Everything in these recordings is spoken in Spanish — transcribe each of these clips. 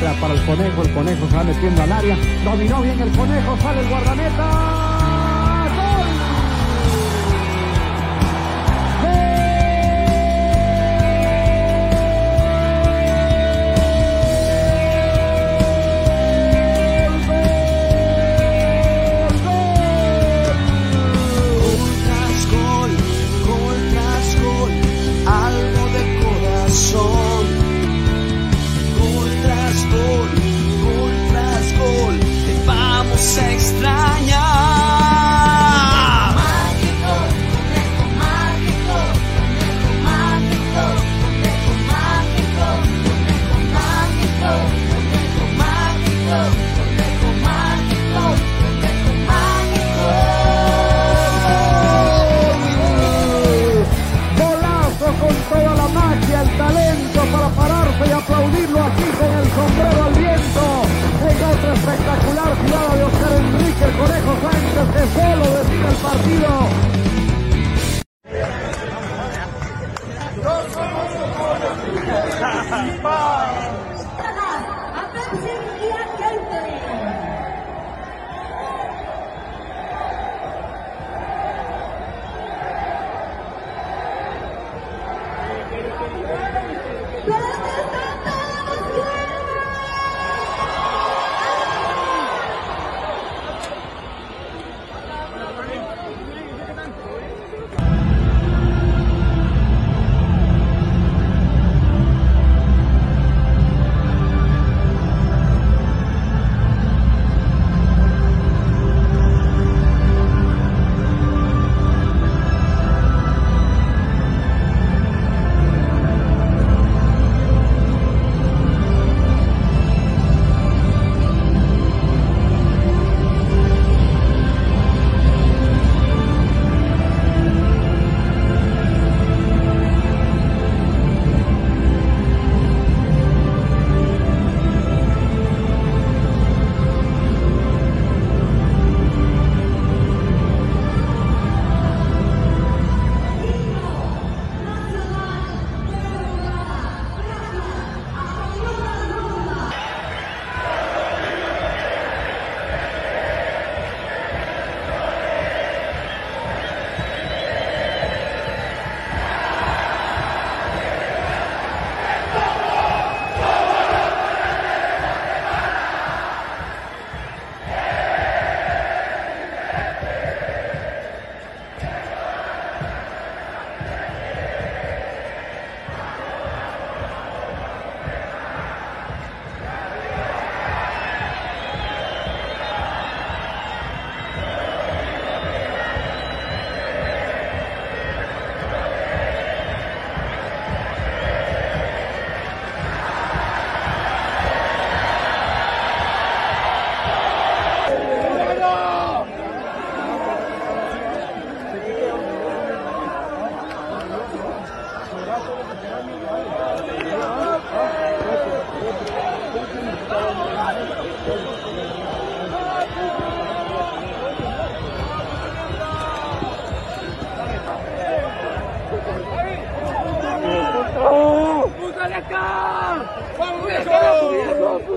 Para el conejo, el conejo se va metiendo al área. Dominó bien el conejo, sale el guardameta.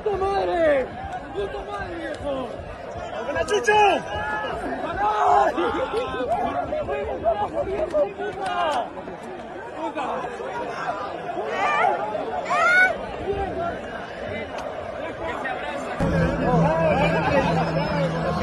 Puta madre, viejo! ¡Hola, Chucho! Hay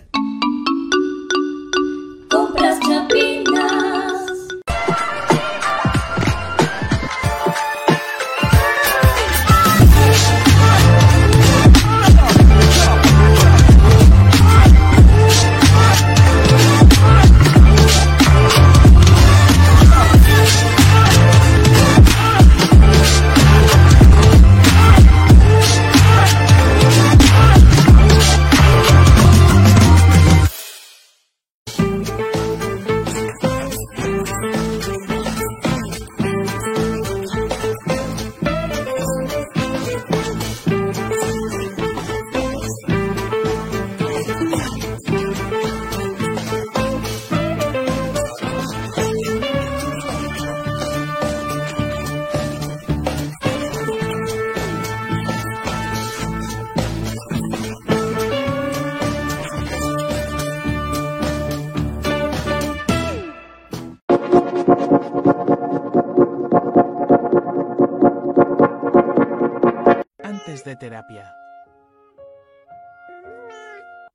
Terapia.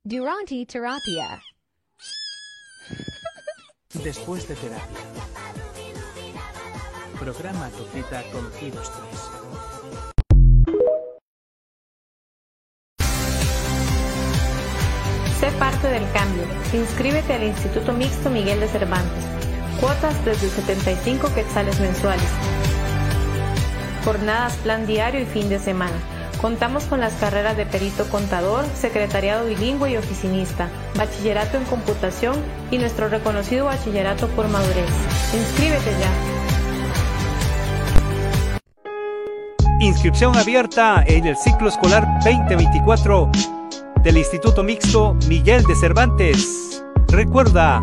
Durante terapia. Después de terapia. Programa tu cita con Giros 3. Sé parte del cambio. Inscríbete al Instituto Mixto Miguel de Cervantes. Cuotas desde 75 quetzales mensuales. Jornadas plan diario y fin de semana. Contamos con las carreras de perito contador, secretariado bilingüe y oficinista, bachillerato en computación y nuestro reconocido bachillerato por madurez. Inscríbete ya. Inscripción abierta en el ciclo escolar 2024 del Instituto Mixto Miguel de Cervantes. Recuerda,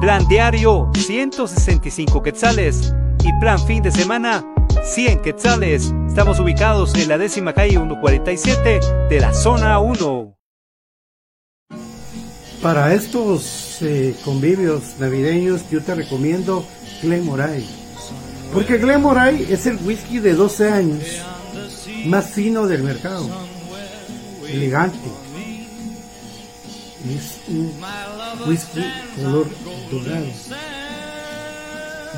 plan diario 165 quetzales y plan fin de semana 100 quetzales. Estamos ubicados en la décima calle 147 de la zona 1. Para estos eh, convivios navideños yo te recomiendo Glenmoray. Porque Glenmoray es el whisky de 12 años más fino del mercado. Elegante. Es un whisky color dorado.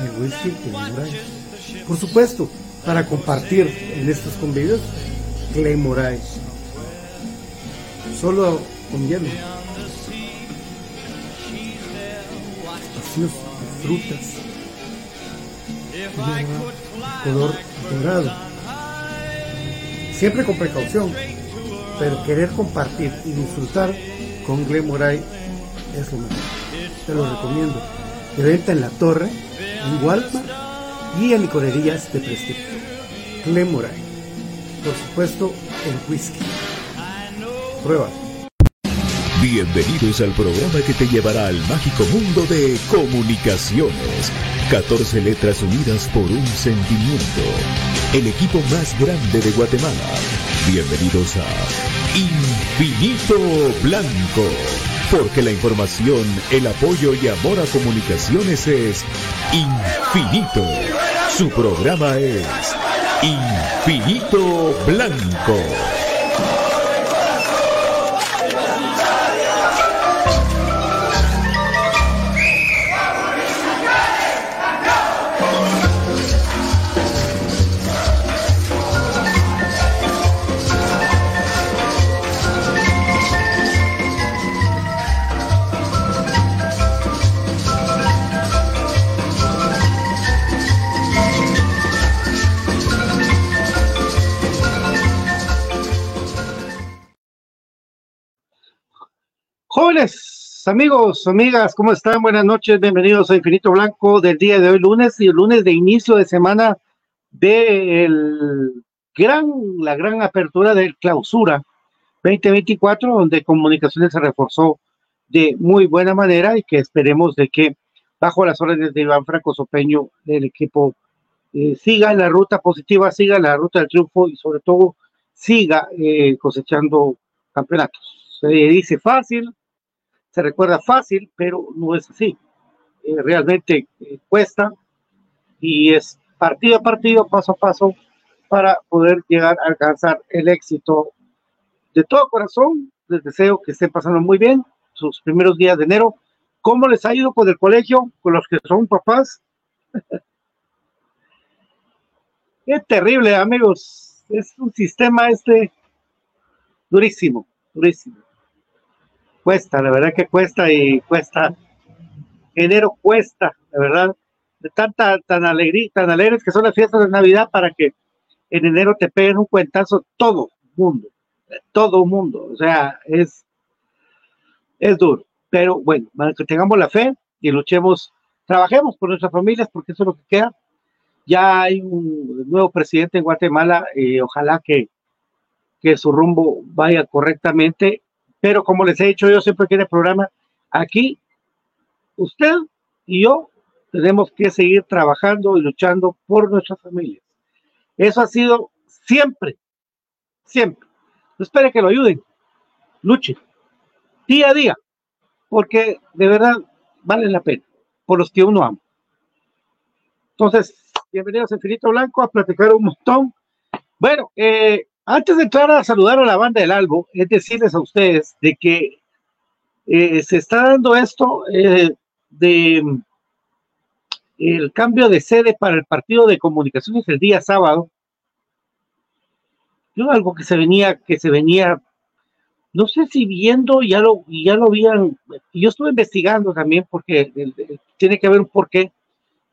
El whisky Glenmoray. Por supuesto, para compartir en estos convivios, Glenmoray. Solo con hielo. Vacíos frutas. Color dorado. Siempre con precaución, pero querer compartir y disfrutar con Glemoray es lo mejor. Te lo recomiendo. De venta en la torre, en Walmart y en licorerías de prestigio. Glemoray. Por supuesto, el whisky. Prueba. Bienvenidos al programa que te llevará al mágico mundo de comunicaciones. 14 letras unidas por un sentimiento. El equipo más grande de Guatemala. Bienvenidos a Infinito Blanco. Porque la información, el apoyo y amor a comunicaciones es infinito. Su programa es Infinito Blanco. Amigos, amigas, ¿cómo están? Buenas noches, bienvenidos a Infinito Blanco del día de hoy, lunes y lunes de inicio de semana de la gran apertura del clausura 2024, donde comunicaciones se reforzó de muy buena manera y que esperemos de que bajo las órdenes de Iván Franco Sopeño el equipo eh, siga la ruta positiva, siga la ruta del triunfo y sobre todo siga eh, cosechando campeonatos. Se dice fácil, se recuerda fácil, pero no es así. Eh, realmente eh, cuesta y es partido a partido, paso a paso, para poder llegar a alcanzar el éxito. De todo corazón, les deseo que estén pasando muy bien sus primeros días de enero. ¿Cómo les ha ido con el colegio, con los que son papás? es terrible, amigos. Es un sistema este durísimo, durísimo cuesta, la verdad que cuesta y cuesta. Enero cuesta, la verdad, de tanta, tan alegría, tan alegres que son las fiestas de Navidad para que en enero te peguen un cuentazo todo mundo, todo mundo, o sea, es, es duro, pero bueno, para tengamos la fe y luchemos, trabajemos por nuestras familias porque eso es lo que queda. Ya hay un nuevo presidente en Guatemala, y ojalá que, que su rumbo vaya correctamente pero como les he dicho yo siempre que en el programa, aquí usted y yo tenemos que seguir trabajando y luchando por nuestras familias. Eso ha sido siempre, siempre. No espere que lo ayuden, luche día a día, porque de verdad vale la pena por los que uno ama. Entonces, bienvenidos a Infinito Blanco a platicar un montón. Bueno, eh, antes de entrar a saludar a la banda del Albo, es decirles a ustedes de que eh, se está dando esto eh, de el cambio de sede para el partido de comunicaciones el día sábado. Yo algo que se venía, que se venía, no sé si viendo, ya lo, ya lo habían, yo estuve investigando también porque tiene que haber un porqué.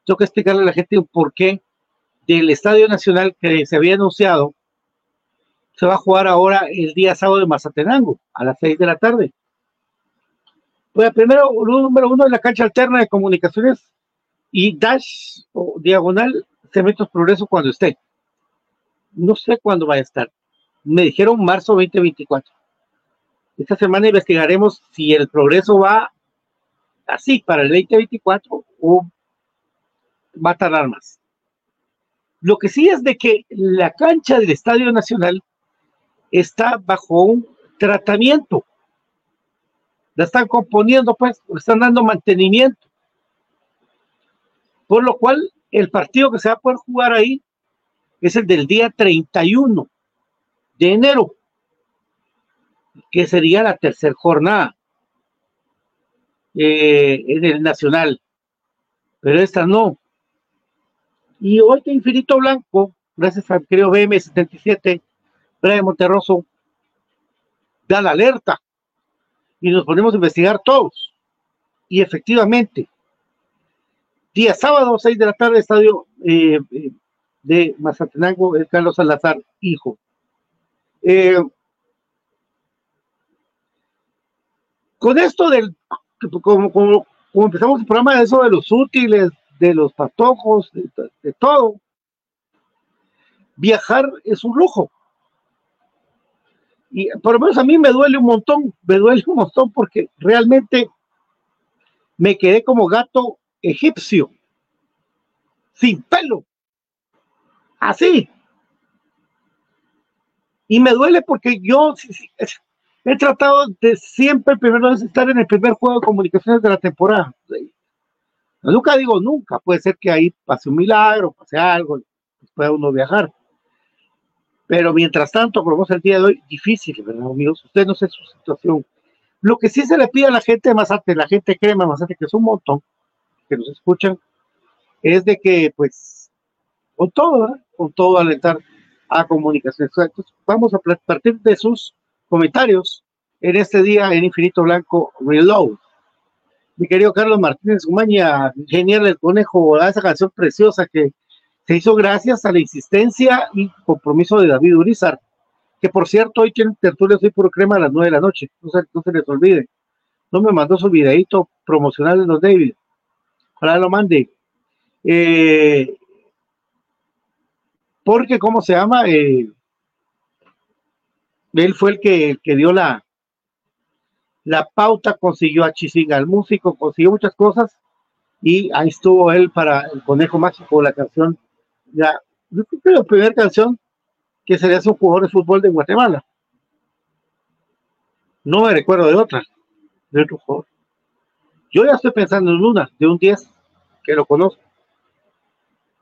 Tengo que explicarle a la gente un porqué del Estadio Nacional que se había anunciado se va a jugar ahora el día sábado de Mazatenango, a las 6 de la tarde. Pues primero, número uno, en la cancha alterna de comunicaciones y Dash o diagonal Cementos Progreso cuando esté. No sé cuándo va a estar. Me dijeron marzo 2024. Esta semana investigaremos si el progreso va así para el 2024 o va a tardar más. Lo que sí es de que la cancha del Estadio Nacional está bajo un tratamiento. La están componiendo, pues, están dando mantenimiento. Por lo cual, el partido que se va a poder jugar ahí es el del día 31 de enero, que sería la tercera jornada eh, en el Nacional. Pero esta no. Y hoy de Infinito Blanco, gracias al creo BM77, Brian Monterroso da la alerta y nos ponemos a investigar todos. Y efectivamente, día sábado, 6 de la tarde, estadio eh, eh, de Mazatenango es Carlos Salazar, hijo. Eh, con esto del, como, empezamos el programa de eso de los útiles, de los patojos, de todo, viajar es un lujo. Y por lo menos a mí me duele un montón, me duele un montón porque realmente me quedé como gato egipcio, sin pelo, así. Y me duele porque yo he tratado de siempre primero estar en el primer juego de comunicaciones de la temporada. Nunca digo nunca, puede ser que ahí pase un milagro, pase algo, pueda uno viajar. Pero mientras tanto, como el día de hoy, difícil, ¿verdad, amigos? Usted no sé su situación. Lo que sí se le pide a la gente de Mazate, la gente crema Mazate, que es un montón, que nos escuchan, es de que, pues, con todo, ¿verdad? con todo alentar a comunicación. Entonces, vamos a partir de sus comentarios en este día en Infinito Blanco Reload. Mi querido Carlos Martínez genial el conejo, esa canción preciosa que se hizo gracias a la insistencia y compromiso de David Urizar, que por cierto hoy tiene tertulia soy puro crema a las nueve de la noche, no se, no se les olvide. No me mandó su videito promocional de los David. Ojalá lo mande. Eh, porque, ¿cómo se llama? Eh, él fue el que, que dio la, la pauta, consiguió a Chisinga, el músico, consiguió muchas cosas y ahí estuvo él para el Conejo Mágico, la canción, ya, yo creo que la primera canción que se le un jugador de fútbol de Guatemala. No me recuerdo de otra, de jugador. Yo ya estoy pensando en una, de un 10, que lo conozco,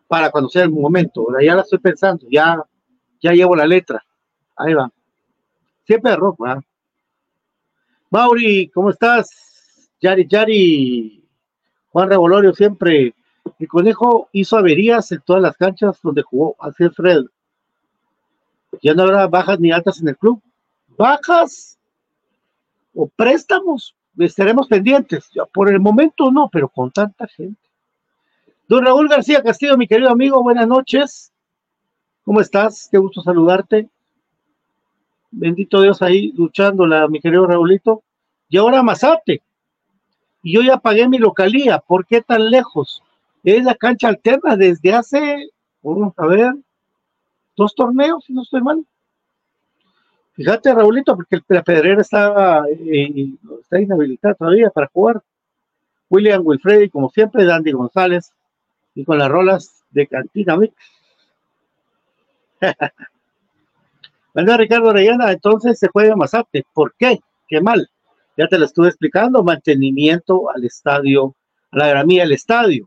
para sea el momento, ya la estoy pensando, ya, ya llevo la letra, ahí va. Siempre de rock, ¿verdad? Mauri, ¿cómo estás? Yari, Yari, Juan Revolorio, siempre. El conejo hizo averías en todas las canchas donde jugó, así es Fred. Ya no habrá bajas ni altas en el club. Bajas o préstamos, estaremos pendientes. Por el momento no, pero con tanta gente. Don Raúl García Castillo, mi querido amigo, buenas noches. ¿Cómo estás? Qué gusto saludarte. Bendito Dios ahí luchándola, mi querido Raulito. Y ahora Mazate. Y yo ya pagué mi localía. ¿Por qué tan lejos? Es la cancha alterna desde hace, vamos a ver, dos torneos, si no estoy mal. Fíjate, Raulito, porque la pedrera está, eh, está inhabilitada todavía para jugar. William Wilfredi, como siempre, Dandy González, y con las rolas de Cantina Mix. Bueno, Ricardo Orellana, entonces se juega Mazate. ¿Por qué? Qué mal. Ya te lo estuve explicando, mantenimiento al estadio, a la gramía del estadio.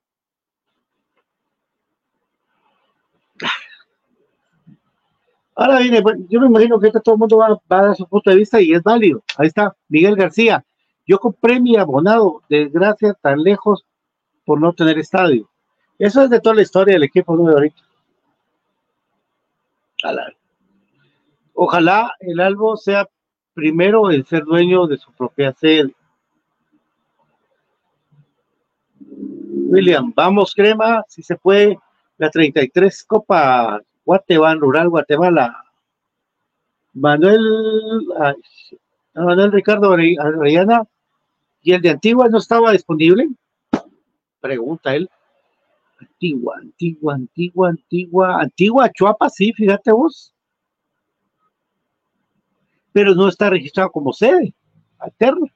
Ahora viene, bueno, yo me imagino que todo el mundo va, a dar su punto de vista y es válido. Ahí está, Miguel García. Yo compré mi abonado, desgracia, tan lejos por no tener estadio. Eso es de toda la historia del equipo nuevo ahorita. Ojalá el Albo sea primero en ser dueño de su propia sede. William, vamos crema, si se puede, la 33 Copa Guatemala, Rural Guatemala. Manuel, Manuel Ricardo Orellana, ¿y el de Antigua no estaba disponible? Pregunta él. Antigua, Antigua, Antigua, Antigua, Antigua, Chuapa, sí, fíjate vos. Pero no está registrado como sede alterna.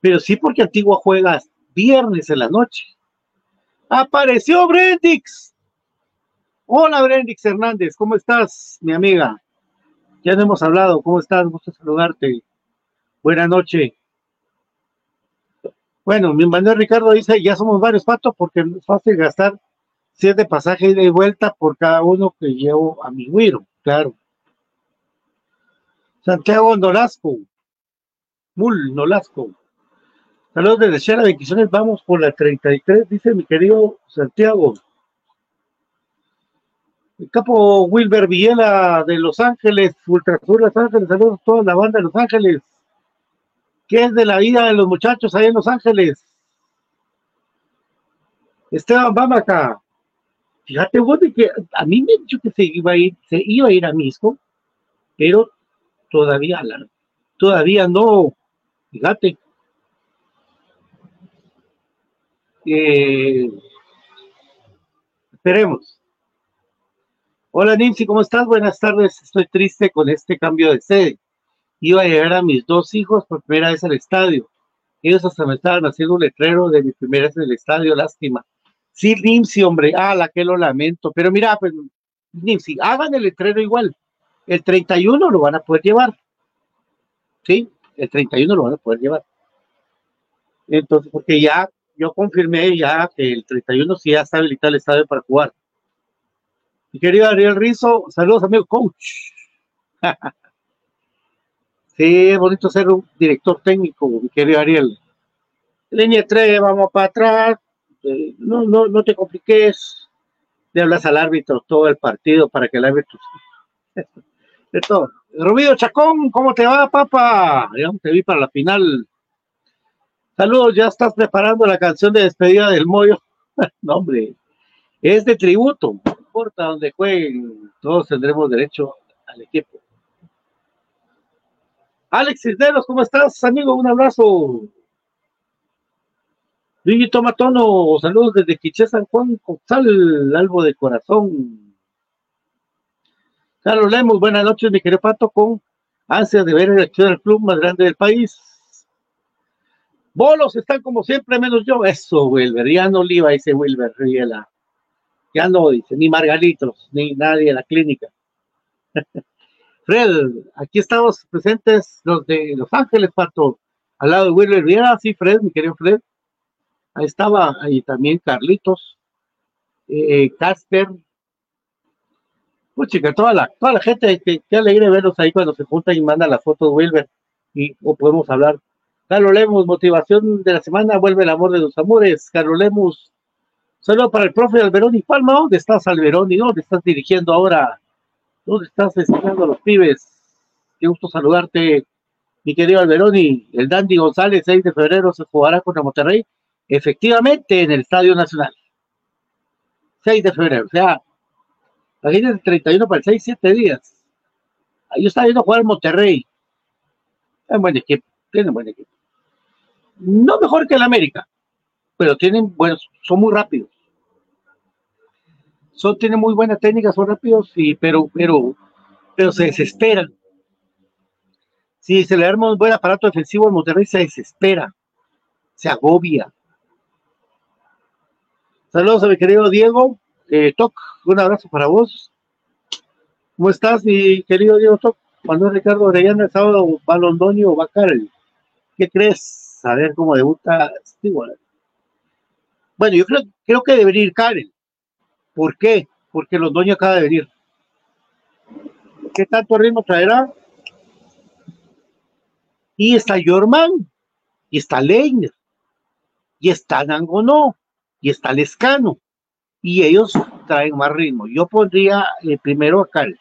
Pero sí porque Antigua juega viernes en la noche. Apareció Brendix. Hola Brendix Hernández, ¿cómo estás, mi amiga? Ya no hemos hablado, ¿cómo estás? Gusto saludarte. Buenas noches. Bueno, mi Manuel Ricardo dice, ya somos varios patos porque es fácil gastar siete pasajes de vuelta por cada uno que llevo a mi güiro, claro. Santiago Nolasco, Mul Nolasco. Saludos desde Shera Bendiciones, vamos por la 33, dice mi querido Santiago. Capo Wilber Villela de Los Ángeles, Ultra Sur Los Ángeles, saludos a toda la banda de Los Ángeles. ¿Qué es de la vida de los muchachos ahí en Los Ángeles? Esteban Bamaca. Fíjate vos de que a mí me han dicho que se iba a ir, se iba a ir a Misco, pero todavía, todavía no. Fíjate. Eh, esperemos. Hola Nancy, ¿cómo estás? Buenas tardes. Estoy triste con este cambio de sede. Iba a llegar a mis dos hijos por primera vez al estadio. Ellos hasta me estaban haciendo un letrero de mi primera vez en el estadio, lástima. Sí, Nimsi, hombre, ah, la que lo lamento. Pero mira, pues, Nimsi, hagan el letrero igual. El 31 lo van a poder llevar. Sí, el 31 lo van a poder llevar. Entonces, porque ya, yo confirmé ya que el 31 sí ya está habilitado el estadio para jugar. Mi querido Ariel Rizo, saludos amigo coach. sí, es bonito ser un director técnico, mi querido Ariel. Línea 3, vamos para atrás. Eh, no, no, no te compliques. Le hablas al árbitro todo el partido para que el árbitro. De todo. Rubio Chacón, ¿cómo te va, papá? Ya te vi para la final. Saludos, ya estás preparando la canción de despedida del Moyo. no, hombre, es de tributo. Importa donde jueguen, todos tendremos derecho al equipo. Alex Cisneros, ¿cómo estás, amigo? Un abrazo. Luigi Tomatono, saludos desde Quiché San Juan, Cozal, Albo de Corazón. Carlos Lemos, buenas noches, mi querido Pato, con ansias de ver el acción del club más grande del país. Bolos están como siempre, menos yo. Eso, Wilber, ya no iba dice Wilber Riela. Ya no, dice, ni Margalitos, ni nadie en la clínica. Fred, aquí estamos presentes los de Los Ángeles, Pato, al lado de Wilber Riela. Sí, Fred, mi querido Fred. Ahí estaba, ahí también Carlitos, eh, Casper, pues chica, toda la, toda la gente, que, que alegre verlos ahí cuando se juntan y mandan las fotos Wilber y o podemos hablar. Carlos Lemos, motivación de la semana, vuelve el amor de los amores. Carlos Lemos, saludo para el profe Alberoni Palma, ¿dónde estás Alberoni? ¿Dónde estás dirigiendo ahora? ¿Dónde estás enseñando a los pibes? Qué gusto saludarte, mi querido Alberoni. El Dandy González, 6 de febrero, se jugará contra Monterrey efectivamente en el Estadio Nacional. 6 de febrero, o sea, imagínense 31 para el 6, 7 días. Yo estaba viendo jugar Monterrey. Es buen equipo, tienen buen equipo. No mejor que el América, pero tienen buenos, son muy rápidos. Son, tienen muy buena técnica, son rápidos, sí, pero, pero, pero se desesperan. Si se le arma un buen aparato defensivo al Monterrey, se desespera, se agobia. Saludos a mi querido Diego. Eh, Toc, un abrazo para vos. ¿Cómo estás, mi querido Diego Toc? Manuel Ricardo Orellana, el sábado va Londoño o va Karel. ¿Qué crees? A ver cómo debuta Stewart. Bueno, yo creo, creo que debería ir Karel. ¿Por qué? Porque Londoño acaba de venir. ¿Qué tanto ritmo traerá? Y está Jorman, y está Leiner, y está Nangonó y está Lescano, y ellos traen más ritmo. Yo pondría eh, primero a Cal.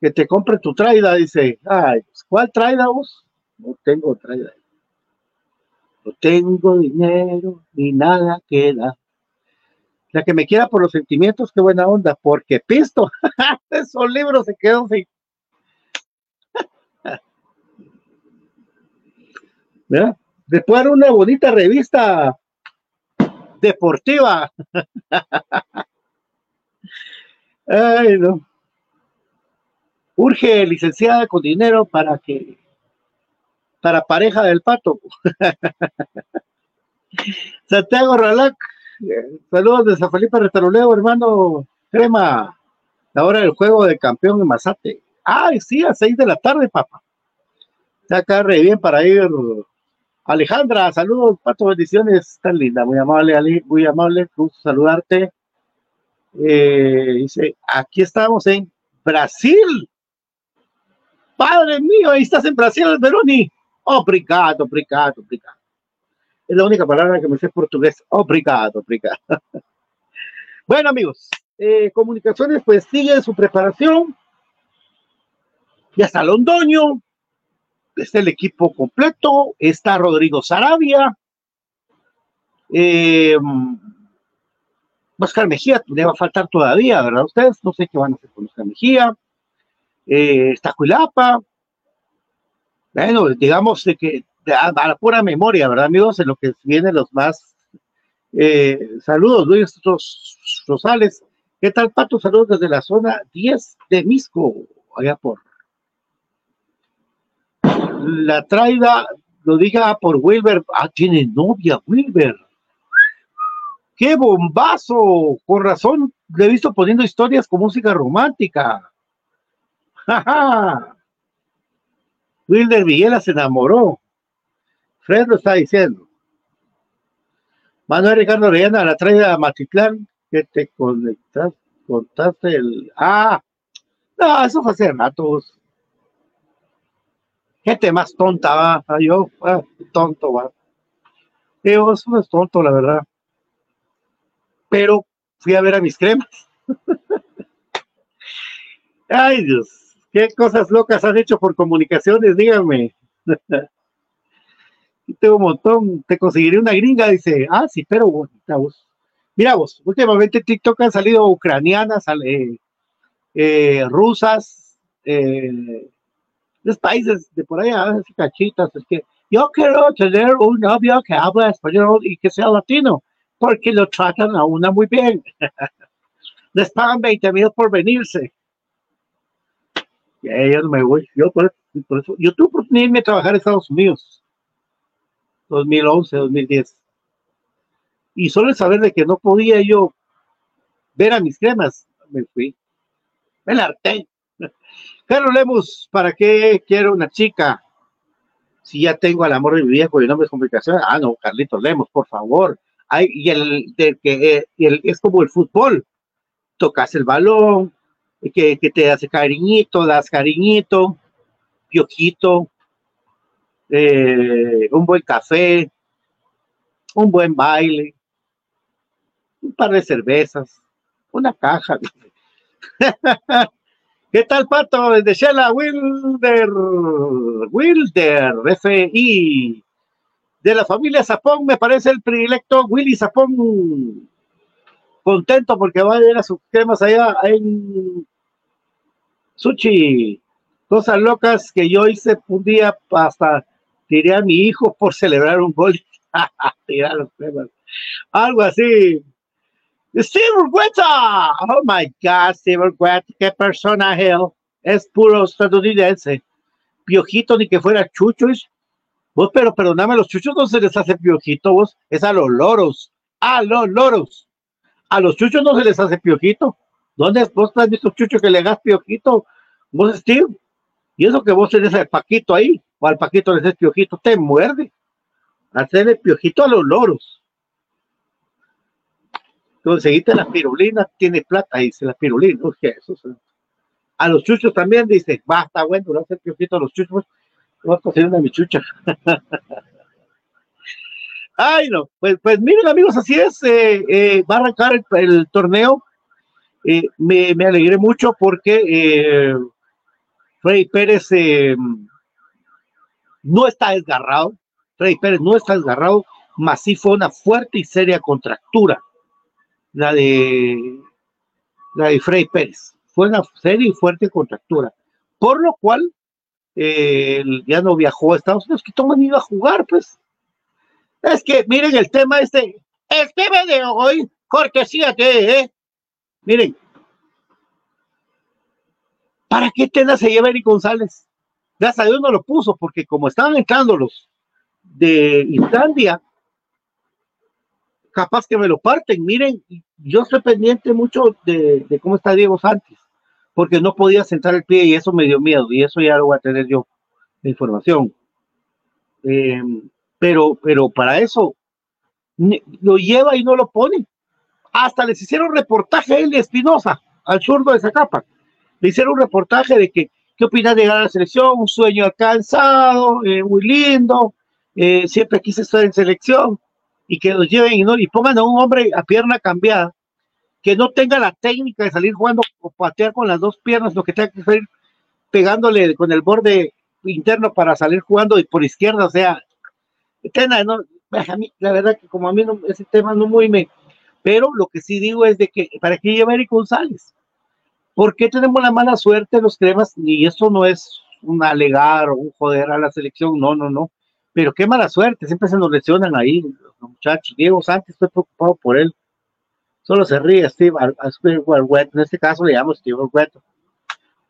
Que te compre tu traida, dice. Ay, pues, ¿cuál traida vos? No tengo traida. No tengo dinero ni nada queda. La que me quiera por los sentimientos, qué buena onda, porque pisto, esos libros se quedan sin. ¿Verdad? después era una bonita revista deportiva. Ay, no. Urge licenciada con dinero para que para pareja del pato. Santiago Ralac, saludos de San Felipe Retaroleo, hermano Crema. La hora del juego de campeón en Mazate. Ay, sí, a seis de la tarde, papá. Está acá re bien para ir Alejandra, saludos, Pato, bendiciones, tan linda, muy amable, Ali, muy amable, gusto saludarte. Eh, dice, aquí estamos en Brasil. Padre mío, ahí estás en Brasil, Veroni. Obrigado, obrigado, obrigado. Es la única palabra que me sé portugués. Obrigado, obrigado. bueno, amigos, eh, comunicaciones, pues sigue su preparación. Ya está Londoño, está el equipo completo, está Rodrigo Sarabia, Eh, Oscar Mejía le va a faltar todavía, ¿verdad? Ustedes no sé qué van a hacer con Oscar Mejía. Eh, está Cuilapa. Bueno, digamos que a, a la pura memoria, ¿verdad, amigos? En lo que vienen los más eh, saludos, Luis Ros- Rosales. ¿Qué tal, Pato? Saludos desde la zona 10 de Misco, allá por. La traida, lo diga por Wilber. Ah, tiene novia, Wilber. ¡Qué bombazo! Con razón, le he visto poniendo historias con música romántica. ¡Ja, ja! Wilder Villela se enamoró. Fred lo está diciendo. Manuel Ricardo Orellana, la trae a Matitlán, que te conectas, contaste el. Ah, no, eso fue hace ratos. Gente más tonta, va. Ah, Yo, ah, tonto, va. Digo, eso no es tonto, la verdad. Pero fui a ver a mis cremas. Ay, Dios, qué cosas locas has hecho por comunicaciones, díganme. Tengo un montón, te conseguiré una gringa, dice, ah, sí, pero bonita. Mira vos, últimamente en TikTok han salido ucranianas, eh, rusas, eh, los países de por allá, así cachitas, es que yo quiero tener un novio que habla español y que sea latino, porque lo tratan a una muy bien. Les pagan 20 mil por venirse. Y ahí yo no me voy. Yo por, por eso, yo tuve oportunidad de irme a trabajar a Estados Unidos. 2011, 2010. Y solo el saber de que no podía yo ver a mis cremas, me fui. Me harté. Carlos Lemus, ¿para qué quiero una chica? Si ya tengo al amor de mi viejo y no me es complicación. Ah, no, Carlitos Lemos, por favor. Ay, y el, del que, eh, el- es como el fútbol. Tocas el balón, que, te hace cariñito, das cariñito, piojito, eh, un buen café, un buen baile, un par de cervezas, una caja. ¿Qué tal, Pato? Desde Shela, Wilder, Wilder, FI, de la familia Zapón, me parece el predilecto Willy Zapón, contento porque va a ir a sus temas allá en Suchi, cosas locas que yo hice un día hasta tiré a mi hijo por celebrar un gol. Los. Algo así. Steve. Oh my God, Steve Urqueta, qué personaje. él. Es puro estadounidense. Piojito ni que fuera chuchos. Vos, pero perdóname, los chuchos no se les hace piojito, vos. Es a los loros. A los loros. A los chuchos no se les hace piojito. ¿Dónde vos has visto chucho que le hagas piojito? Vos, Steve. Y eso que vos tenés al Paquito ahí, o al Paquito le haces piojito, te muerde. Hacerle piojito a los loros. Conseguiste la pirulina, tiene plata, dice la pirulina. Jesús. A los chuchos también dice, va, está bueno, le hacer piojito a los chuchos. Voy a conseguir una mi chucha. Ay, no, pues, pues miren amigos, así es, eh, eh, va a arrancar el torneo. Eh, me, alegré mucho porque eh, Pérez eh, no está desgarrado, Freddy Pérez no está desgarrado, mas sí fue una fuerte y seria contractura, la de la de Pérez, fue una seria y fuerte contractura, por lo cual eh, ya no viajó a Estados Unidos, que Thomas no iba a jugar, pues. Es que miren el tema este, el tema de hoy, cortesía de. Miren, ¿para qué Tena se lleva Eric González? Gracias a Dios no lo puso, porque como estaban entrando los de Islandia, capaz que me lo parten. Miren, yo estoy pendiente mucho de, cómo está Diego Santos, porque no podía sentar el pie y eso me dio miedo, y eso ya lo voy a tener yo de información. Eh, pero, pero para eso lo lleva y no lo pone. Hasta les hicieron reportaje a él de Espinosa, al zurdo de Zacapa. Le hicieron un reportaje de que, ¿qué opinas de llegar a la selección? Un sueño alcanzado, eh, muy lindo, eh, siempre quise estar en selección, y que los lleven y, no, y pongan a un hombre a pierna cambiada, que no tenga la técnica de salir jugando o patear con las dos piernas, lo que tenga que salir pegándole con el borde interno para salir jugando y por izquierda, o sea, Tena, no, a mí, la verdad que como a mí no, ese tema no muy me, pero lo que sí digo es de que, ¿para qué lleva Eric González? ¿Por qué tenemos la mala suerte los cremas? Y esto no es un alegar o un joder a la selección, no, no, no. Pero qué mala suerte, siempre se nos lesionan ahí los muchachos. Diego Sánchez, estoy preocupado por él. Solo se ríe Steve en este caso le llamo Steve Argueto.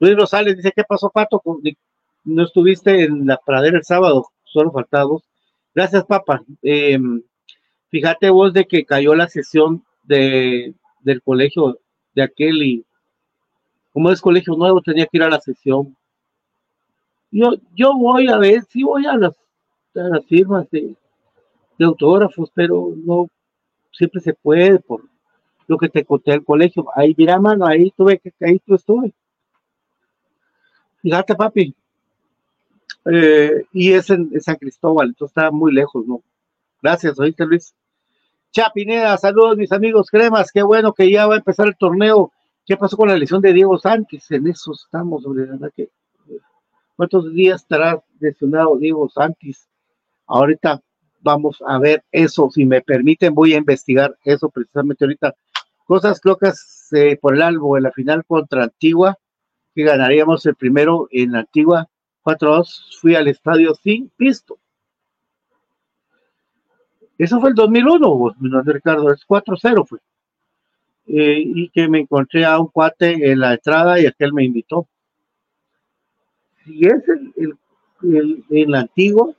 Luis Rosales dice, ¿qué pasó, Pato? No estuviste en la pradera el sábado, solo faltados. Gracias, papá. Eh, fíjate vos de que cayó la sesión de, del colegio de aquel y como es colegio nuevo tenía que ir a la sesión. Yo, yo voy a ver, sí voy a las, las firmas de, de autógrafos, pero no siempre se puede por lo que te conté al colegio. Ahí, mira, mano, ahí tuve que, ahí tú estuve. Fíjate, papi. Eh, y es en, San Cristóbal, entonces está muy lejos, ¿no? Gracias, oíste, Luis. Chapineda, saludos, mis amigos cremas. Qué bueno que ya va a empezar el torneo. ¿Qué pasó con la lesión de Diego Sánchez? En eso estamos, sobre verdad que. ¿Cuántos días estará lesionado Diego Sánchez? Ahorita vamos a ver eso. Si me permiten, voy a investigar eso precisamente ahorita Cosas locas eh, por el albo en la final contra Antigua, que ganaríamos el primero en Antigua 4-2. Fui al estadio sin pisto. Eso fue el 2001, Ricardo, es 4-0 fue. Eh, y que me encontré a un cuate en la entrada y aquel me invitó. Y es el, el, el, antiguo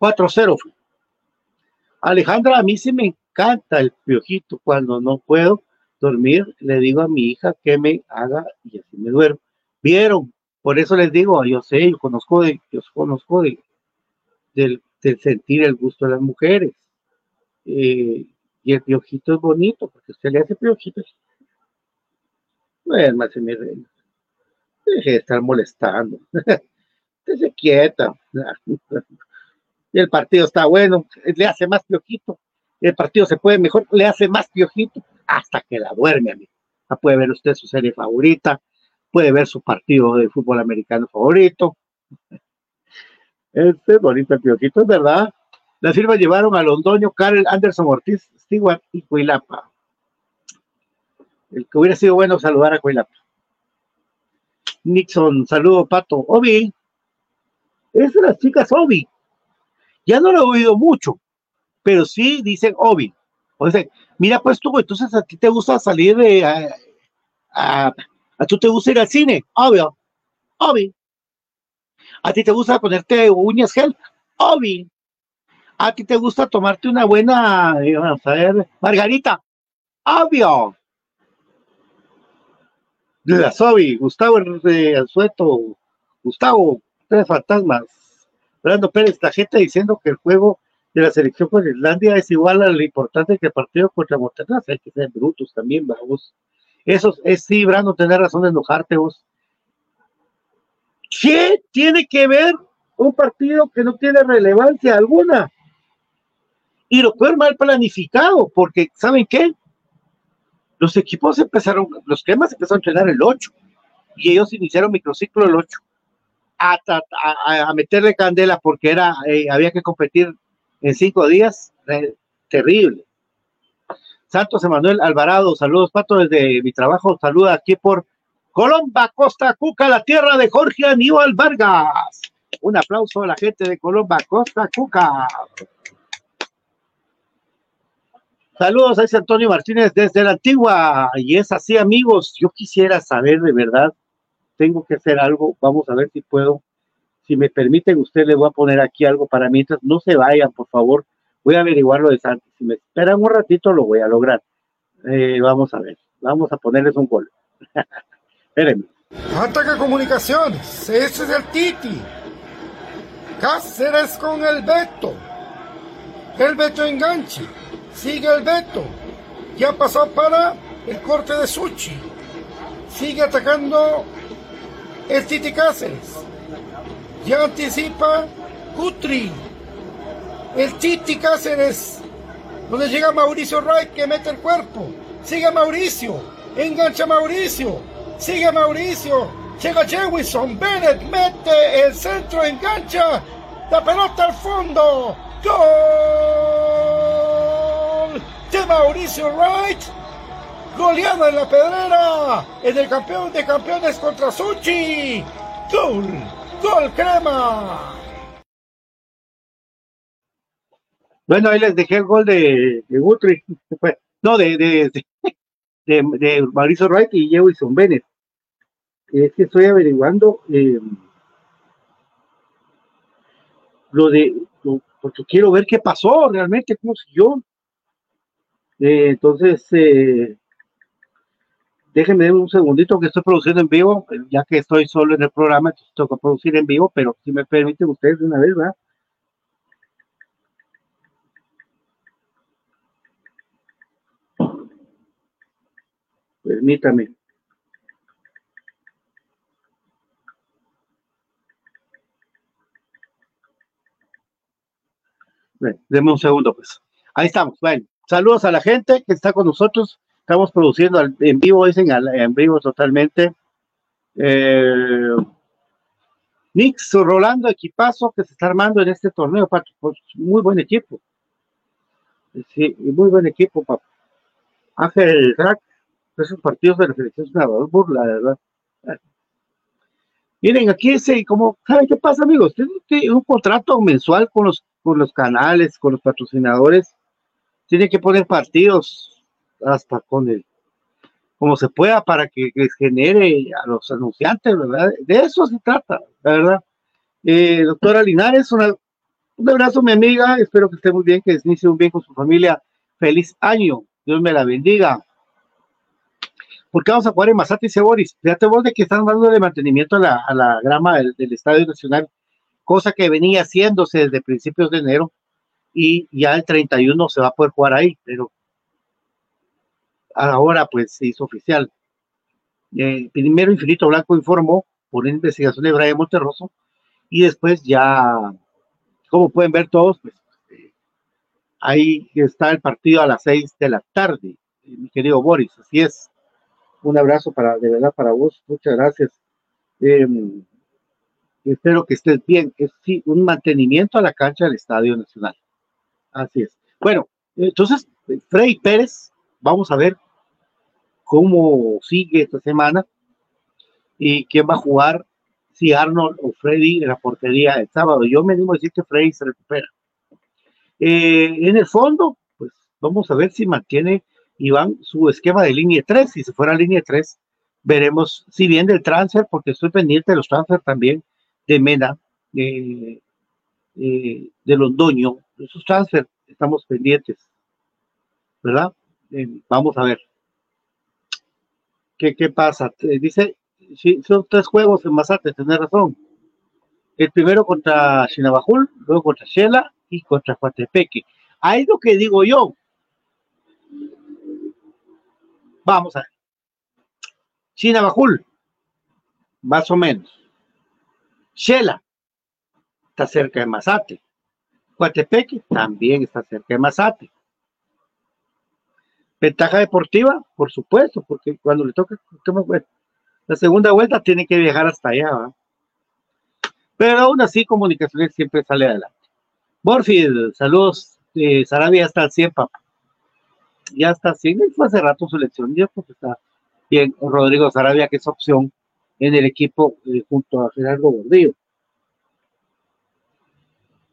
4-0 fue. Alejandra, a mí sí me canta el piojito cuando no puedo dormir, le digo a mi hija que me haga y así me duermo. ¿Vieron? Por eso les digo, yo sé, yo conozco de, yo conozco de, del, sentir el gusto de las mujeres. Eh, y el piojito es bonito, porque usted le hace piojitos. No más mi reina. Deje de estar molestando. Esté quieta. Y el partido está bueno, le hace más piojito el partido se puede mejor, le hace más piojito hasta que la duerme a mí. puede ver usted su serie favorita, puede ver su partido de fútbol americano favorito. Este es bonito piojito, verdad. Las firmas llevaron a Londoño, Karel Anderson Ortiz, Stewart y Cuilapa. El que hubiera sido bueno saludar a Cuilapa. Nixon, saludo, Pato. Obi, es de las chicas Obi. Ya no lo he oído mucho, pero sí dicen Obi. O sea, mira, pues tú, entonces a ti te gusta salir de. A, a, tú te gusta ir al cine, obvio. Obi. A ti te gusta ponerte uñas gel, Obi. A ti te gusta tomarte una buena, eh, vamos a ver, margarita, obvio. La Sobi, Gustavo de Alzueto, Gustavo, tres fantasmas. Fernando Pérez, la gente diciendo que el juego de la selección con Islandia es igual a lo importante que el partido contra Montenegro. Hay que ser brutos también, vamos. Eso es sí, Brando, tener razón de enojarte vos. ¿Qué tiene que ver un partido que no tiene relevancia alguna? Y lo puede mal planificado, porque ¿saben qué? Los equipos empezaron, los cremas empezaron a entrenar el 8 y ellos iniciaron microciclo el 8 a, a, meterle candela porque era eh, había que competir en cinco días, terrible. Santos Emanuel Alvarado, saludos Pato desde mi trabajo, saluda aquí por Colomba, Costa Cuca, la tierra de Jorge Aníbal Vargas. Un aplauso a la gente de Colomba, Costa Cuca. Saludos a ese Antonio Martínez desde la antigua. Y es así, amigos. Yo quisiera saber de verdad. Tengo que hacer algo. Vamos a ver si puedo si me permiten, usted le voy a poner aquí algo para mientras. No se vayan, por favor. Voy a averiguar lo de Santos. Si me esperan un ratito, lo voy a lograr. Eh, vamos a ver. Vamos a ponerles un gol. Espérenme. Ataca Comunicaciones. Ese es el Titi. Cáceres con el Beto. El Beto enganche. Sigue el Beto. Ya pasó para el corte de Suchi. Sigue atacando el Titi Cáceres. Ya anticipa Cutri. El Titi Cáceres. Donde llega Mauricio Wright que mete el cuerpo. Sigue Mauricio. Engancha Mauricio. Sigue Mauricio. Llega Jewison. Bennett mete el centro. Engancha. La pelota al fondo. Gol de Mauricio Wright. Goleada en la pedrera. En el campeón de campeones contra Suchi. Gol. Gol crema. Bueno, ahí les dejé el gol de, de. No, de, de, de Mauricio Wright y Jewison Bennett. Es que estoy averiguando eh, lo de, porque quiero ver qué pasó realmente, cómo siguió. Eh, entonces, eh, déjenme un segundito que estoy produciendo en vivo, eh, ya que estoy solo en el programa, que producir en vivo, pero si me permiten ustedes de una vez, ¿verdad? Permítame. Bueno, deme un segundo, pues. Ahí estamos. Bueno, saludos a la gente que está con nosotros. Estamos produciendo en vivo, dicen en vivo totalmente. Eh, Nix Rolando, equipazo que se está armando en este torneo, Pato. Pues, muy buen equipo. Sí, muy buen equipo, papá. Ángel Crack, esos partidos de la selección es una burla, de verdad. Miren, aquí ese, como, ¿saben qué pasa, amigos? Tiene tiene un contrato mensual con los, con los canales, con los patrocinadores. Tiene que poner partidos hasta con el, como se pueda para que les genere a los anunciantes, ¿verdad? De eso se trata, la verdad. Eh, doctora Linares, una- un abrazo, mi amiga. Espero que esté muy bien, que inicie muy bien con su familia. Feliz año. Dios me la bendiga. Porque vamos a jugar en Masate y Boris. Fíjate vos de que están dándole mantenimiento a la, grama del, del Estadio Nacional, cosa que venía haciéndose desde principios de enero y ya el 31 se va a poder jugar ahí, pero ahora pues se hizo oficial. Eh, primero Infinito Blanco informó por una investigación de Brian Monterroso y después ya, como pueden ver todos, pues eh, ahí está el partido a las 6 de la tarde, eh, mi querido Boris, así es. Un abrazo para, de verdad, para vos, muchas gracias. Eh, espero que estés bien. Es sí, un mantenimiento a la cancha del Estadio Nacional. Así es. Bueno, entonces, Frey Pérez, vamos a ver cómo sigue esta semana y quién va a jugar, si Arnold o Freddy en la portería el sábado. Yo me animo a decir que Freddy se recupera. Eh, en el fondo, pues vamos a ver si mantiene Iván su esquema de línea 3. Si se fuera línea 3, veremos si bien del transfer, porque estoy pendiente de los transfer también de Mena, eh, eh, de Londoño, de transfer estamos pendientes, ¿verdad? Eh, vamos a ver. ¿Qué, qué pasa? Eh, dice, sí, son tres juegos en Mazate, tenés razón. El primero contra Chinabajul, luego contra Shela y contra Coatepeque. Ahí lo que digo yo. Vamos a ver. Chinabajul, más o menos. Shela, está cerca de Mazate. Coatepeque también está cerca de Mazate. Ventaja deportiva, por supuesto, porque cuando le toca la segunda vuelta tiene que viajar hasta allá. ¿va? Pero aún así, comunicaciones siempre sale adelante. Morfield, saludos. Eh, Sarabia está al 100, papá. Ya está al 100. Fue hace rato su elección. Ya pues está bien. Rodrigo Sarabia, que es opción en el equipo eh, junto a Gerardo Gordillo.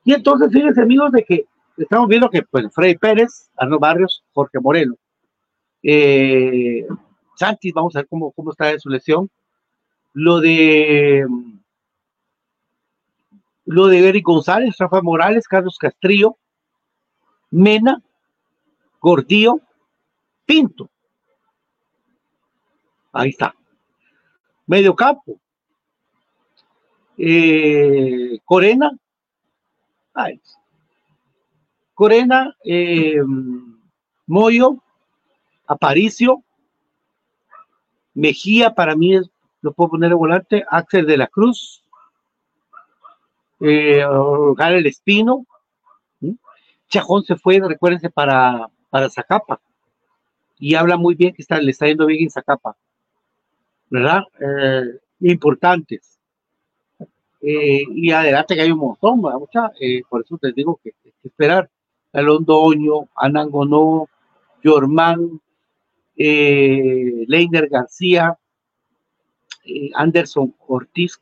Y entonces, fíjense, amigos, de que estamos viendo que pues, Freddy Pérez, Arno Barrios, Jorge Moreno, eh, vamos a ver cómo, cómo está en su lesión. Lo de lo de Eric González, Rafa Morales, Carlos Castrillo, Mena, Gordillo, Pinto. Ahí está. Medio campo. Eh, Corena. Ay. Corena, eh, Moyo, Aparicio, Mejía para mí lo puedo poner de volante, Axel de la Cruz, eh, el Espino, ¿sí? Chajón se fue, recuérdense, para, para Zacapa, y habla muy bien que está, le está yendo bien en Zacapa, ¿verdad? Eh, importantes. eh, y adelante que hay un montón. Eh, por eso les digo que hay que esperar. Alondoño, Anangonó, Yormán, Leiner García, Anderson Ortiz,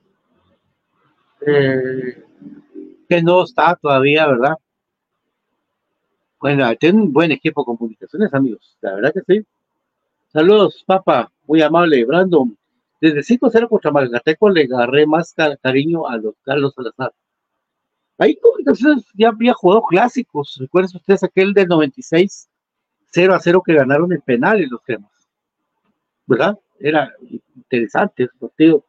que no está todavía, ¿verdad? Bueno, tiene un buen equipo de comunicaciones, amigos, la verdad que sí. Saludos, papá, muy amable, Brandon. Desde 5-0 contra Malgateco le agarré más ca- cariño a los Carlos Salazar. Ahí comunicaciones ya había jugado clásicos. Recuerden ustedes aquel del 96, 0 a 0 que ganaron en penales los temas. ¿Verdad? Era interesante ese partido.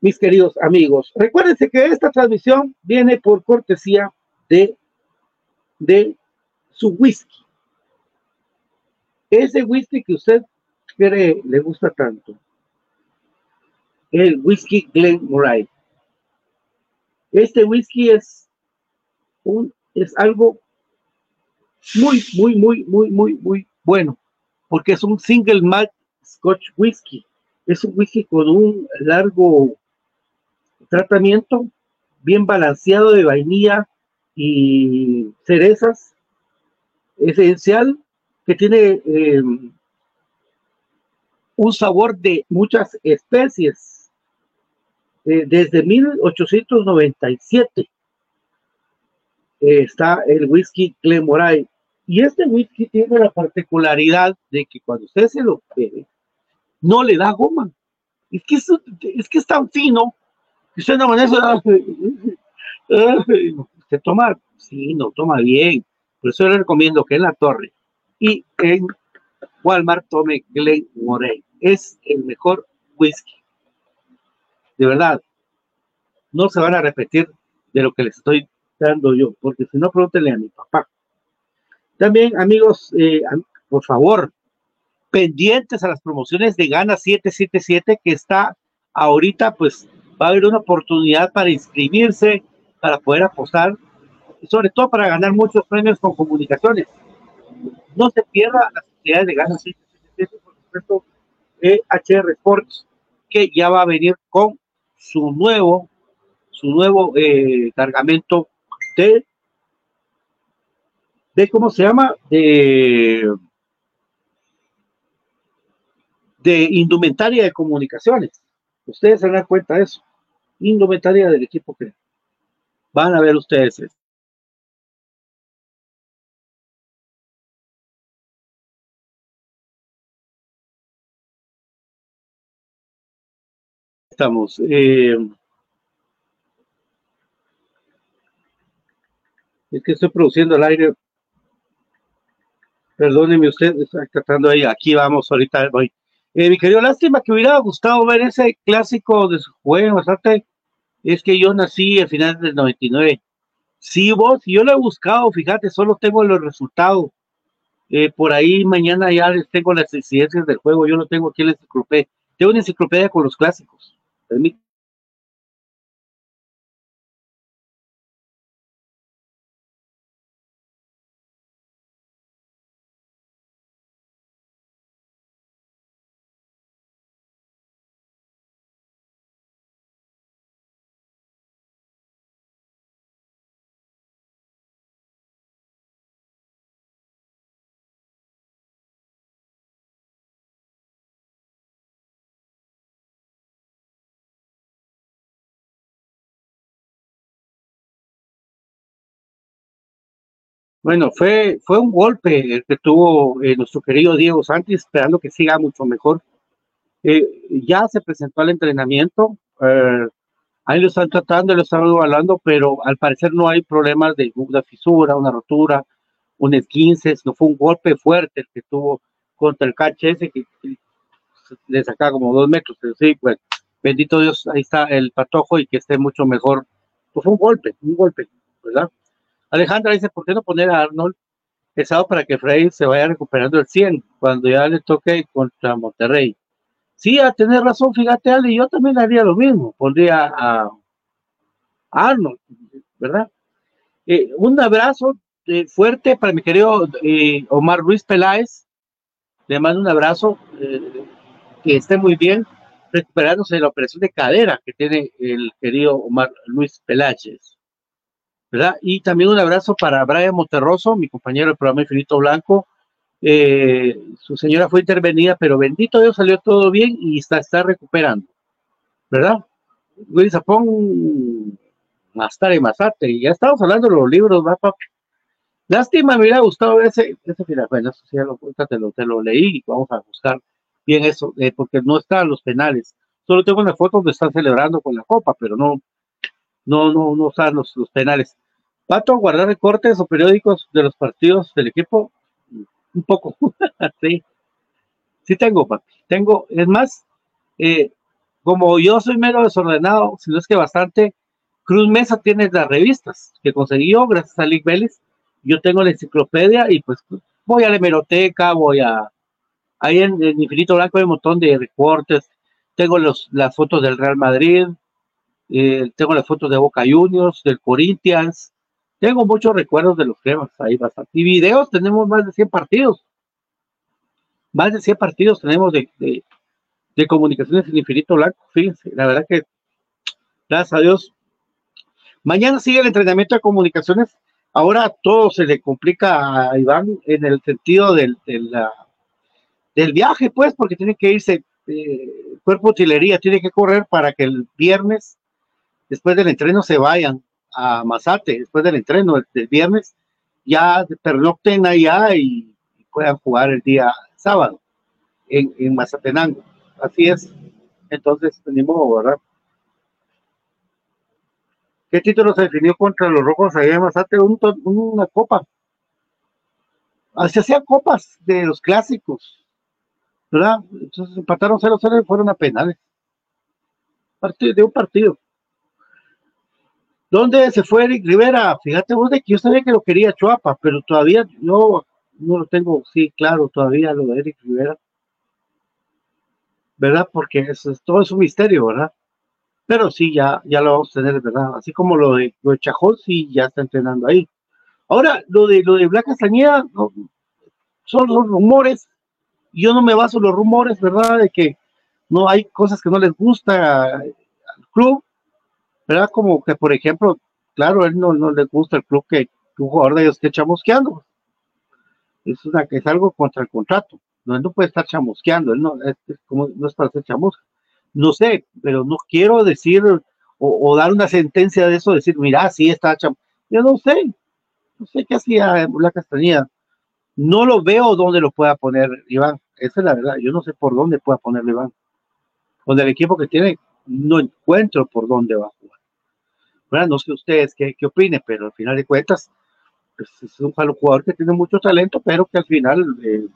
Mis queridos amigos, recuérdense que esta transmisión viene por cortesía de, de su whisky. Ese whisky que usted cree le gusta tanto. El whisky Glen Moray. Este whisky es un, es algo muy, muy, muy, muy, muy, muy bueno, porque es un single malt Scotch whisky. Es un whisky con un largo tratamiento, bien balanceado de vainilla y cerezas, esencial, que tiene eh, un sabor de muchas especies. Eh, desde 1897 eh, está el whisky Glenmorangie. Y este whisky tiene la particularidad de que cuando usted se lo bebe, no le da goma. Es que es, que es tan fino que usted no maneja. Usted toma, sí, no toma bien. Por eso le recomiendo que en la torre y en Walmart tome Glen Moray. Es el mejor whisky. De verdad. No se van a repetir de lo que les estoy dando yo, porque si no, pregúntenle a mi papá. También, amigos, eh, por favor, pendientes a las promociones de Gana 777 que está ahorita, pues va a haber una oportunidad para inscribirse, para poder apostar, sobre todo para ganar muchos premios con comunicaciones. No se pierda las actividades de Gana 777, por supuesto, HR Sports, que ya va a venir con su nuevo, su nuevo eh, cargamento de de cómo se llama de de indumentaria de comunicaciones. Ustedes se dan cuenta de eso. Indumentaria del equipo que van a ver ustedes. Estamos. eh, es que estoy produciendo el aire. Perdóneme usted, estoy tratando ahí. Aquí vamos, ahorita voy. Eh, mi querido, lástima que hubiera gustado ver ese clásico de su juego, bastante. Es que yo nací a finales del 99. Sí, vos, yo lo he buscado, fíjate, solo tengo los resultados. Eh, por ahí mañana ya les tengo las incidencias del juego, yo no tengo aquí la enciclopedia. Tengo una enciclopedia con los clásicos. Permítame. Bueno, fue, fue un golpe el que tuvo eh, nuestro querido Diego Santos, esperando que siga mucho mejor. Eh, ya se presentó al entrenamiento, eh, ahí lo están tratando, lo están evaluando, pero al parecer no hay problemas de una fisura, una rotura, un esguince, no fue un golpe fuerte el que tuvo contra el cache ese que, que le sacaba como dos metros, pero sí, pues, bendito Dios, ahí está el patojo y que esté mucho mejor. Pues fue un golpe, un golpe, ¿verdad? Alejandra dice, ¿por qué no poner a Arnold el sábado para que Frey se vaya recuperando el 100 cuando ya le toque contra Monterrey? Sí, a tener razón, fíjate, Ale, yo también haría lo mismo, pondría a Arnold, ¿verdad? Eh, un abrazo eh, fuerte para mi querido eh, Omar Ruiz Peláez, le mando un abrazo, que esté muy bien, recuperándose de la operación de cadera que tiene el querido Omar Luis Peláez. Y también un abrazo para Brian Monterroso, mi compañero del programa Infinito Blanco. Eh, su señora fue intervenida, pero bendito Dios salió todo bien y está, está recuperando, ¿verdad? Luis Zapón, Mastar y Mazate, y ya estamos hablando de los libros, ¿verdad, papi? Lástima, me hubiera gustado ese, ese final. Bueno, eso sí, ya lo, te, lo, te lo leí y vamos a buscar bien eso, eh, porque no están los penales. Solo tengo una foto donde están celebrando con la copa, pero no, no, no, no están los, los penales. Pato, guardar recortes o periódicos de los partidos del equipo, un poco. sí, sí tengo, papi. Tengo, es más, eh, como yo soy mero desordenado, si no es que bastante, Cruz Mesa tiene las revistas que consiguió gracias a Lick Vélez. Yo tengo la enciclopedia y pues voy a la hemeroteca, voy a. Ahí en, en Infinito Blanco hay un montón de recortes. Tengo los, las fotos del Real Madrid, eh, tengo las fotos de Boca Juniors, del Corinthians. Tengo muchos recuerdos de los cremas ahí bastante. Y videos, tenemos más de 100 partidos. Más de 100 partidos tenemos de, de, comunicaciones en Infinito Blanco. Fíjense, la verdad que, gracias a Dios. Mañana sigue el entrenamiento de comunicaciones. Ahora todo se le complica a Iván en el sentido del, del, del viaje, pues, porque tiene que irse, eh, cuerpo utilería tiene que correr para que el viernes, después del entreno, se vayan a Mazate, después del entreno del, viernes, ya pernocten allá y puedan jugar el día sábado en, en Mazatenango. Así es. Entonces, tenemos, ¿verdad? ¿Qué título se definió contra los rojos allá en Mazate? Un, una copa. Se hacían copas de los clásicos, ¿verdad? Entonces empataron 0-0 y fueron a penales. Partido, de un partido. ¿Dónde se fue Eric Rivera? Fíjate vos de que yo sabía que lo quería Chuapa, pero todavía no, no lo tengo, sí, claro, todavía lo de Eric Rivera. ¿Verdad? Porque eso es, todo es un misterio, ¿verdad? Pero sí, ya, ya lo vamos a tener, ¿verdad? Así como lo de, lo sí, ya está entrenando ahí. Ahora, lo de lo de Blanca Castañeda, son los rumores. Yo no me baso en los rumores, ¿verdad? De que no hay cosas que no les gusta al club, ¿verdad? Como que, por ejemplo, claro, a él no, no le gusta el club que, un jugador de ellos esté chamusqueando. Es, una, es algo contra el contrato. No, él no puede estar chamusqueando, él no es, como, no es para hacer chamusca. No sé, pero no quiero decir o, o, dar una sentencia de eso, decir, mira, sí está chamusqueando. Yo no sé, no sé qué hacía la Castañeda. No lo veo dónde lo pueda poner Iván. Esa es la verdad. Yo no sé por dónde pueda ponerle Iván. Con el equipo que tiene, no encuentro por dónde va a jugar. No sé ustedes qué, qué pero al final de cuentas, pues, es un jugador que tiene mucho talento, pero que al final eh,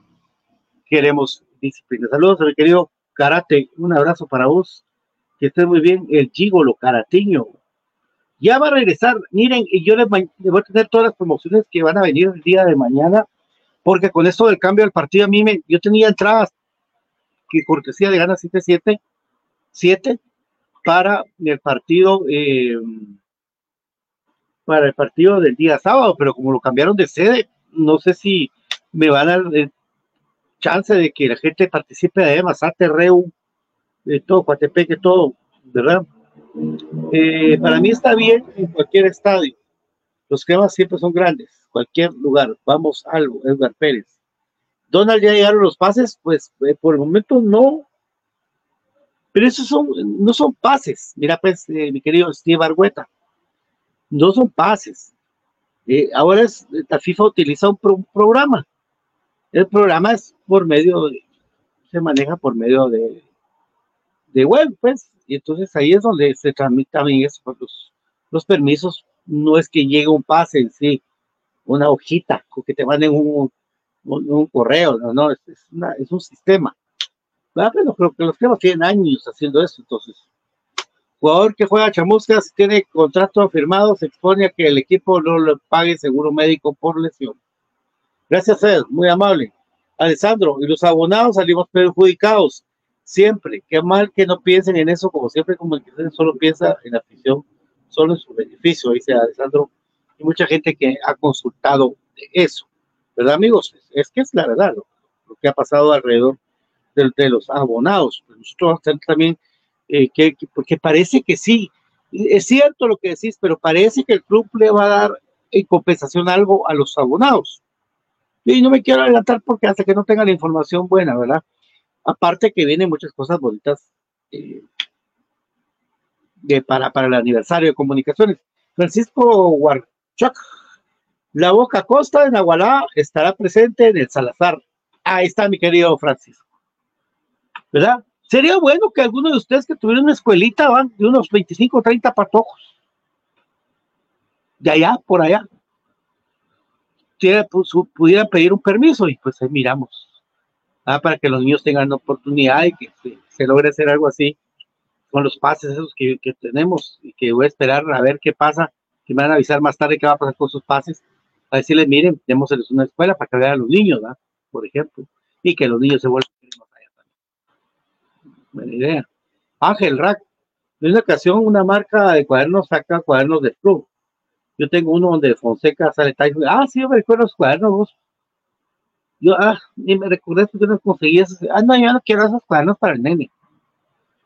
queremos disciplina. Saludos, mi querido Karate. Un abrazo para vos. Que estés muy bien. El Gigolo, Karatiño. Ya va a regresar. Miren, yo les, voy a tener todas las promociones que van a venir el día de mañana, porque con esto del cambio del partido, a mí me, yo tenía entradas que cortesía de gana 7-7, 7 para el partido, eh, para el partido del día sábado, pero como lo cambiaron de sede, no sé si me van a dar eh, chance de que la gente participe de Mazate, Reu, de todo, Coatepeque, todo, ¿verdad? Eh, para mí está bien en cualquier estadio. Los cremas siempre son grandes, cualquier lugar. Vamos algo, Edgar Pérez. Donald ya llegaron los pases, pues eh, por el momento no. Pero esos son, no son pases. Mira, pues, mi querido Steve Argueta, no son pases. Eh, ahora es, la FIFA utiliza un, pro, programa. El programa es por medio se maneja por medio de, de web, pues, y entonces ahí es donde se transmite también eso, los, los permisos, no es que llegue un pase en sí, una hojita, que te manden un, un, un correo, no, no, es, una, es un sistema. Pero creo que los temas tienen años haciendo eso, entonces. Jugador que juega chamuscas tiene contrato firmado, se expone a que el equipo no le pague seguro médico por lesión. Gracias, Ed, muy amable. Alessandro, y los abonados salimos perjudicados siempre. Qué mal que no piensen en eso, como siempre, como el que solo piensa en la afición, solo en su beneficio, dice Alessandro. Y mucha gente que ha consultado eso, ¿verdad, amigos? Es que es la verdad lo, lo que ha pasado alrededor de, de los abonados. Nosotros también eh, que, que- porque parece que sí, es cierto lo que decís, pero parece que el club le va a dar en compensación algo a los abonados. Y no me quiero adelantar porque hasta que no tenga la información buena, ¿verdad? Aparte que vienen muchas cosas bonitas eh, para, para el aniversario de comunicaciones. Francisco Huarchoc, la Boca Costa de Nahualá estará presente en el Salazar. Ahí está mi querido Francisco. ¿Verdad? Sería bueno que alguno de ustedes que tuvieran una escuelita van de unos 25 o 30 patojos. De allá, por allá. Tuviera- pues, Pudieran pedir un permiso y pues ahí miramos. Ah, para que los niños tengan oportunidad y que se, logre hacer algo así con los pases esos que, tenemos y que voy a esperar a ver qué pasa, que me van a avisar más tarde qué va a pasar con sus pases, a decirles, miren, démosles una escuela para que vean a los niños, ¿verdad? por ejemplo, y que los niños se vuelvan. Buena idea. Ángel Rack, en una ocasión una marca de cuadernos saca cuadernos de club. Yo tengo uno donde Fonseca sale ah, sí, yo me recuerdo los cuadernos, vos. Yo, ah, ni me recordé porque no conseguí esos. Ah, no, yo no quiero esos cuadernos para el nene.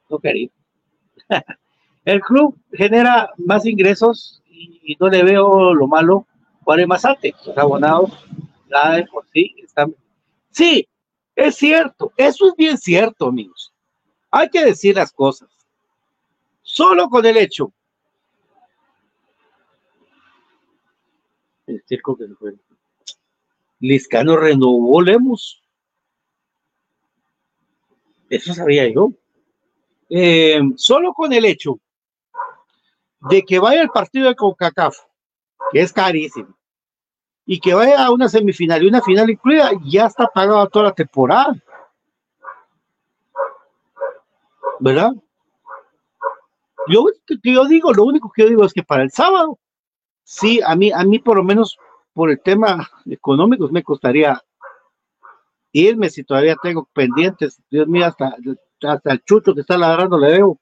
No quería. el club genera más ingresos y, y no le veo lo malo. ¿Cuál es más alto? Los abonados, ya de por sí, están. Sí, es cierto. Eso es bien cierto, amigos. Hay que decir las cosas. Solo con el hecho. El circo que fue. Liscano renovó Lemos. Eso sabía yo. Eh, solo con el hecho de que vaya al partido de CONCACAF, que es carísimo, y que vaya a una semifinal y una final incluida, ya está pagada toda la temporada. ¿Verdad? Yo, yo digo, lo único que yo digo es que para el sábado, sí, a mí, a mí por lo menos por el tema económico me costaría irme si todavía tengo pendientes. Dios mío, hasta, hasta el chucho que está ladrando le debo.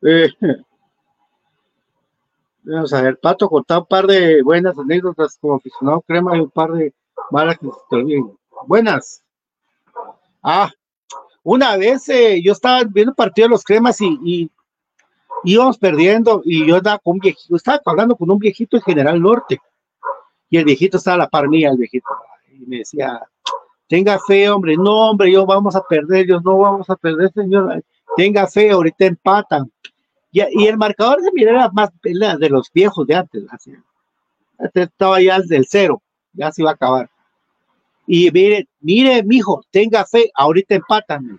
Eh, vamos a ver, Pato contaba un par de buenas anécdotas como aficionado crema y un par de malas que se. Buenas. Ah, una vez eh, yo estaba viendo un partido de los cremas y, íbamos perdiendo y yo andaba con un viejito, estaba hablando con un viejito en General Norte y el viejito estaba a la par mía, el viejito, y me decía, tenga fe, hombre, no, hombre, yo vamos a perder, yo no vamos a perder, señor, tenga fe, ahorita empatan. Y, el marcador se miraba más de los viejos de antes, estaba ya del cero, ya se iba a acabar. Y mire, mire, mijo, tenga fe, ahorita empatan.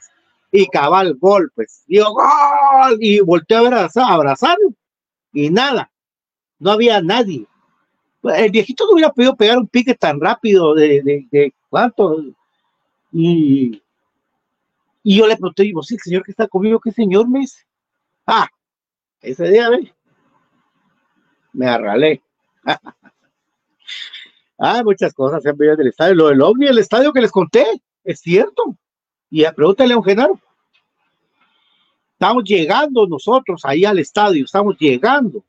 Y cabal, gol, pues. Digo, gol, y volteé a abrazar, a y nada, no había nadie. El viejito no hubiera podido pegar un pique tan rápido de, de, de cuánto. Y, y yo le pregunté, digo, sí, el señor que está conmigo, ¿qué señor me dice? Ah, ese día, ve, me arralé. ah, muchas cosas se han visto del estadio. Lo del ovni, el estadio que les conté, es cierto. Y pregúntale a un Genaro. Estamos llegando nosotros ahí al estadio, estamos llegando.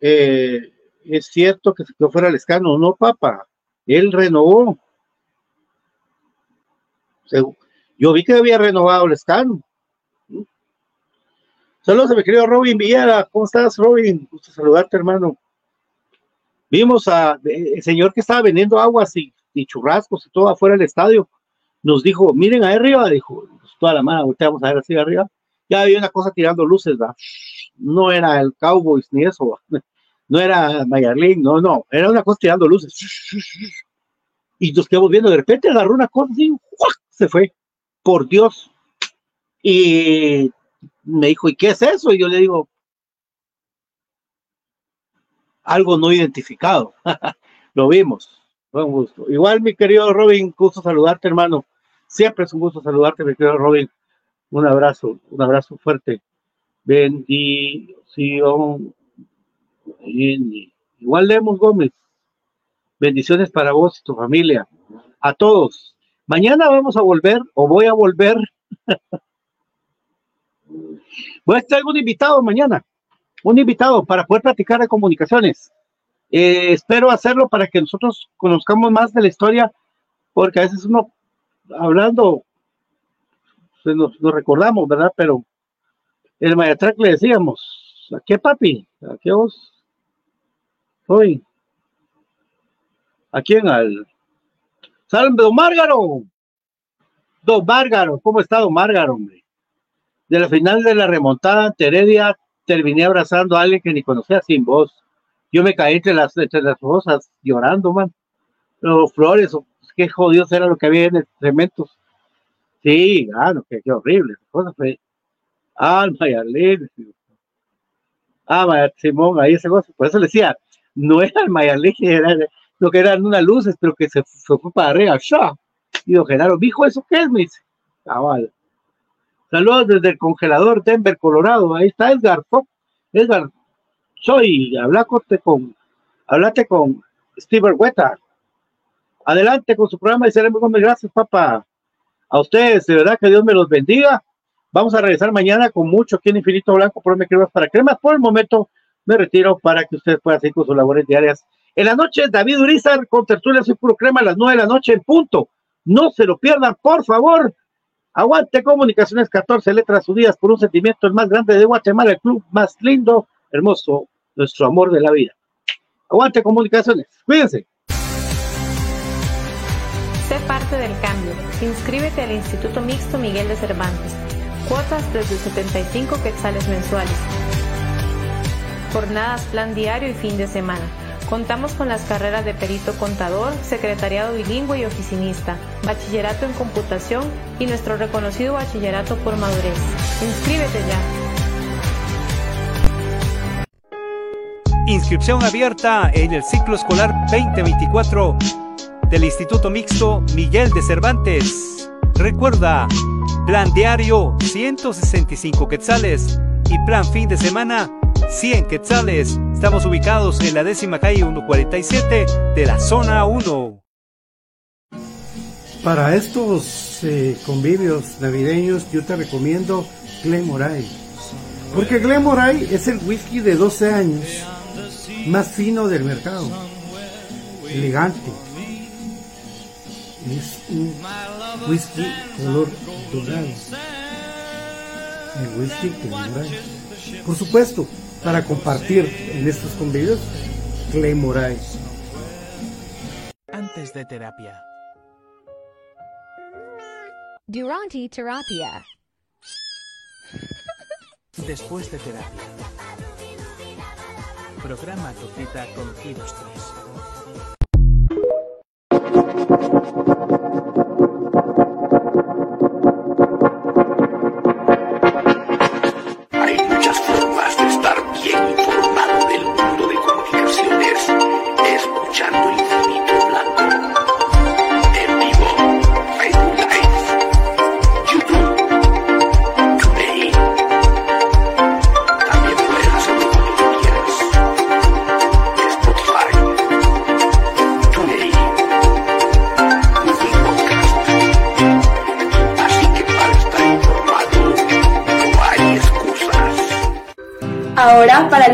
Eh, es cierto que se quedó fuera el escano, no, papá. Él renovó. Yo vi que había renovado el escano. Saludos a mi querido Robin Villara. ¿Cómo estás, Robin? Gusto saludarte, hermano. Vimos a eh, el señor que estaba vendiendo aguas y, y churrascos y todo afuera del estadio. Nos dijo, miren ahí arriba, dijo, pues, toda la mano, volteamos a ver así arriba. Ya había una cosa tirando luces, ¿va? No era el Cowboys ni eso, no era Mayarlin, no, no, era una cosa tirando luces. Y nos quedamos viendo, de repente agarró una cosa ¡guac! se fue, por Dios. Y me dijo, ¿y qué es eso? Y yo le digo, algo no identificado. Lo vimos, buen gusto. Igual, mi querido Robin, gusto saludarte, hermano. Siempre es un gusto saludarte, mi querido Robin. Un abrazo, un abrazo fuerte. Bendición. Igual Lemos Gómez. Bendiciones para vos y tu familia. A todos. Mañana vamos a volver, o voy a volver. voy a estar un invitado mañana. Un invitado para poder platicar de comunicaciones. Eh, espero hacerlo para que nosotros conozcamos más de la historia, porque a veces uno hablando, pues, nos, recordamos, ¿verdad? Pero el Mayatrack le decíamos, ¿a qué papi? ¿A qué vos? Hoy. ¿A quién? Al. ¡Salve, don Márgaro! Don Márgaro, ¿cómo está don Márgaro, hombre? De la final de la remontada ante Heredia, terminé abrazando a alguien que ni conocía sin voz. Yo me caí entre las, entre las rosas llorando, man. Los flores, oh, qué jodidos era lo que había en el cemento. Sí, ah, no, qué, qué horrible. esa cosa fue. Ah, Mayalén. Ah, Maya- Simón, ahí ese cosa. Por eso le decía, no era el Mayalén, era lo que eran unas luces, pero que se, se fue para arriba. Y don Genaro, dijo, ¿eso qué es? Me dice. Cabal. Saludos desde el congelador Denver, Colorado. Ahí está Edgar. Edgar, soy, hablate con, hablate con Steve Hueta. Adelante con su programa y seremos Gómez. Gracias, papá. A ustedes, de verdad que Dios me los bendiga. Vamos a regresar mañana con mucho aquí en Infinito Blanco, por me cremas para cremas. Por el momento me retiro para que ustedes puedan seguir con sus labores diarias. En la noche, David Urizar con Tertulia Soy Puro Crema a las 9 de la noche en punto. No se lo pierdan, por favor. Aguante Comunicaciones 14 Letras Unidas por un sentimiento el más grande de Guatemala, el club más lindo, hermoso, nuestro amor de la vida. Aguante Comunicaciones. Cuídense. Sé parte del cambio. Inscríbete al Instituto Mixto Miguel de Cervantes. Cuotas desde 75 quetzales mensuales. Jornadas, plan diario y fin de semana. Contamos con las carreras de perito contador, secretariado bilingüe y oficinista, bachillerato en computación y nuestro reconocido bachillerato por madurez. Inscríbete ya. Inscripción abierta en el ciclo escolar 2024 del Instituto Mixto Miguel de Cervantes. Recuerda, plan diario 165 quetzales y plan fin de semana 100 quetzales. Estamos ubicados en la décima calle 147 de la zona 1. Para estos eh, convivios navideños yo te recomiendo Glenmoray. Porque Glenmoray es el whisky de 12 años más fino del mercado. Elegante. Es un whisky color dorado. El whisky Glenmoray. Por supuesto, para compartir en estos convivios, Glenmoray. Antes de terapia. Durante terapia. Después de terapia. Programa tu cita con Giros 3. Hay muchas informado del mundo de comunicaciones, escuchando Infinito